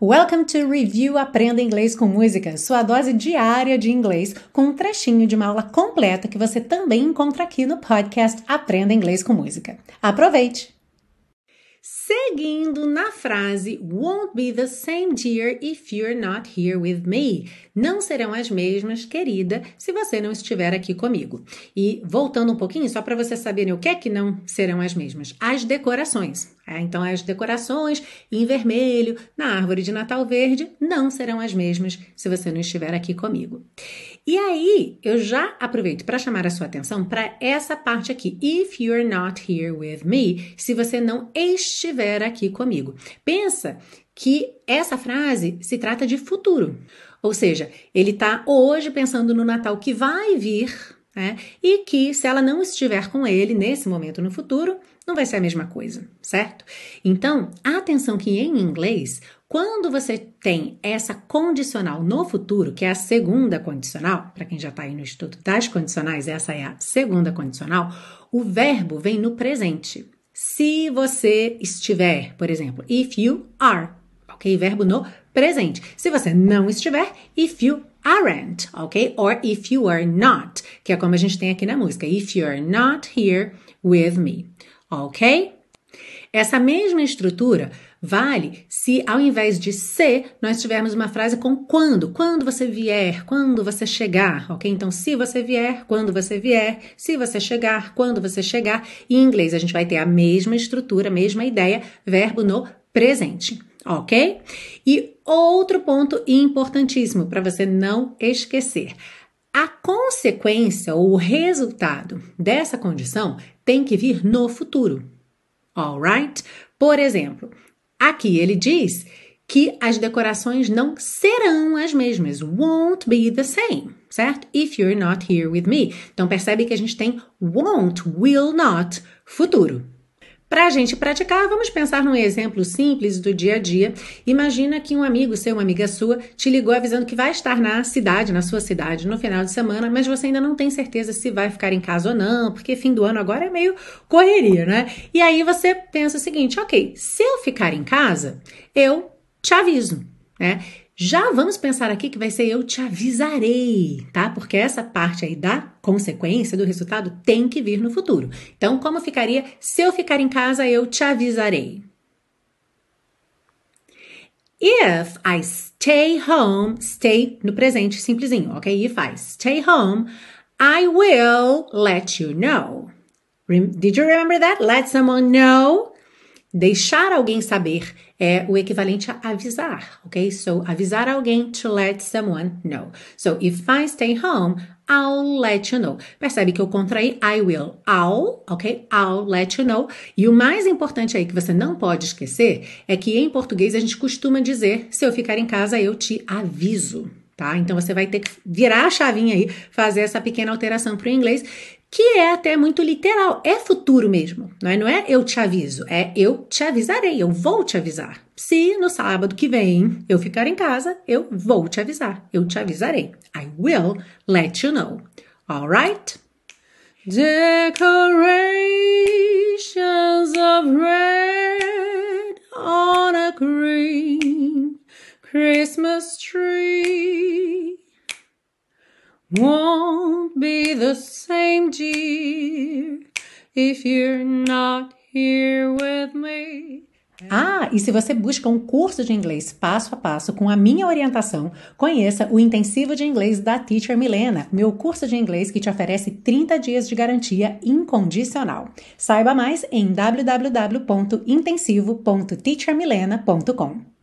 Welcome to Review Aprenda Inglês com Música, sua dose diária de inglês, com um trechinho de uma aula completa que você também encontra aqui no podcast Aprenda Inglês com Música. Aproveite! Seguindo na frase Won't be the same dear if you're not here with me. Não serão as mesmas, querida, se você não estiver aqui comigo. E voltando um pouquinho, só para você saberem o que é que não serão as mesmas: as decorações. É, então, as decorações em vermelho na árvore de Natal verde não serão as mesmas se você não estiver aqui comigo. E aí, eu já aproveito para chamar a sua atenção para essa parte aqui. If you're not here with me, se você não estiver aqui comigo. Pensa que essa frase se trata de futuro. Ou seja, ele está hoje pensando no Natal que vai vir, né? E que se ela não estiver com ele nesse momento no futuro, não vai ser a mesma coisa, certo? Então, atenção que em inglês, quando você tem essa condicional no futuro, que é a segunda condicional, para quem já está aí no estudo das condicionais, essa é a segunda condicional, o verbo vem no presente. Se você estiver, por exemplo, if you are, ok? Verbo no presente. Se você não estiver, if you aren't, ok? Or if you are not, que é como a gente tem aqui na música, if you are not here with me ok? Essa mesma estrutura vale se ao invés de se, nós tivermos uma frase com quando, quando você vier, quando você chegar, ok? Então, se você vier, quando você vier, se você chegar, quando você chegar. Em inglês, a gente vai ter a mesma estrutura, a mesma ideia, verbo no presente, ok? E outro ponto importantíssimo para você não esquecer. A consequência ou o resultado dessa condição tem que vir no futuro. Alright? Por exemplo, aqui ele diz que as decorações não serão as mesmas. Won't be the same, certo? If you're not here with me. Então percebe que a gente tem won't, will not, futuro. Para a gente praticar, vamos pensar num exemplo simples do dia a dia. Imagina que um amigo seu, uma amiga sua, te ligou avisando que vai estar na cidade, na sua cidade, no final de semana, mas você ainda não tem certeza se vai ficar em casa ou não, porque fim do ano agora é meio correria, né? E aí você pensa o seguinte: ok, se eu ficar em casa, eu te aviso, né? Já vamos pensar aqui que vai ser eu te avisarei, tá? Porque essa parte aí da consequência do resultado tem que vir no futuro. Então, como ficaria se eu ficar em casa, eu te avisarei? If I stay home, stay no presente simplesinho, ok? If I stay home, I will let you know. Did you remember that? Let someone know. Deixar alguém saber é o equivalente a avisar, ok? So, avisar alguém to let someone know. So, if I stay home, I'll let you know. Percebe que eu contraí I will, I'll, ok? I'll let you know. E o mais importante aí que você não pode esquecer é que em português a gente costuma dizer: se eu ficar em casa, eu te aviso. Tá? Então você vai ter que virar a chavinha aí, fazer essa pequena alteração para o inglês que é até muito literal, é futuro mesmo, não é? Não é eu te aviso, é eu te avisarei, eu vou te avisar. Se no sábado que vem eu ficar em casa, eu vou te avisar, eu te avisarei. I will let you know. Alright? Decorations of red on a green Christmas tree. Be the same, dear, if you're not here with me. Ah, e se você busca um curso de inglês passo a passo com a minha orientação, conheça o Intensivo de Inglês da Teacher Milena, meu curso de inglês que te oferece 30 dias de garantia incondicional. Saiba mais em www.intensivo.teachermilena.com.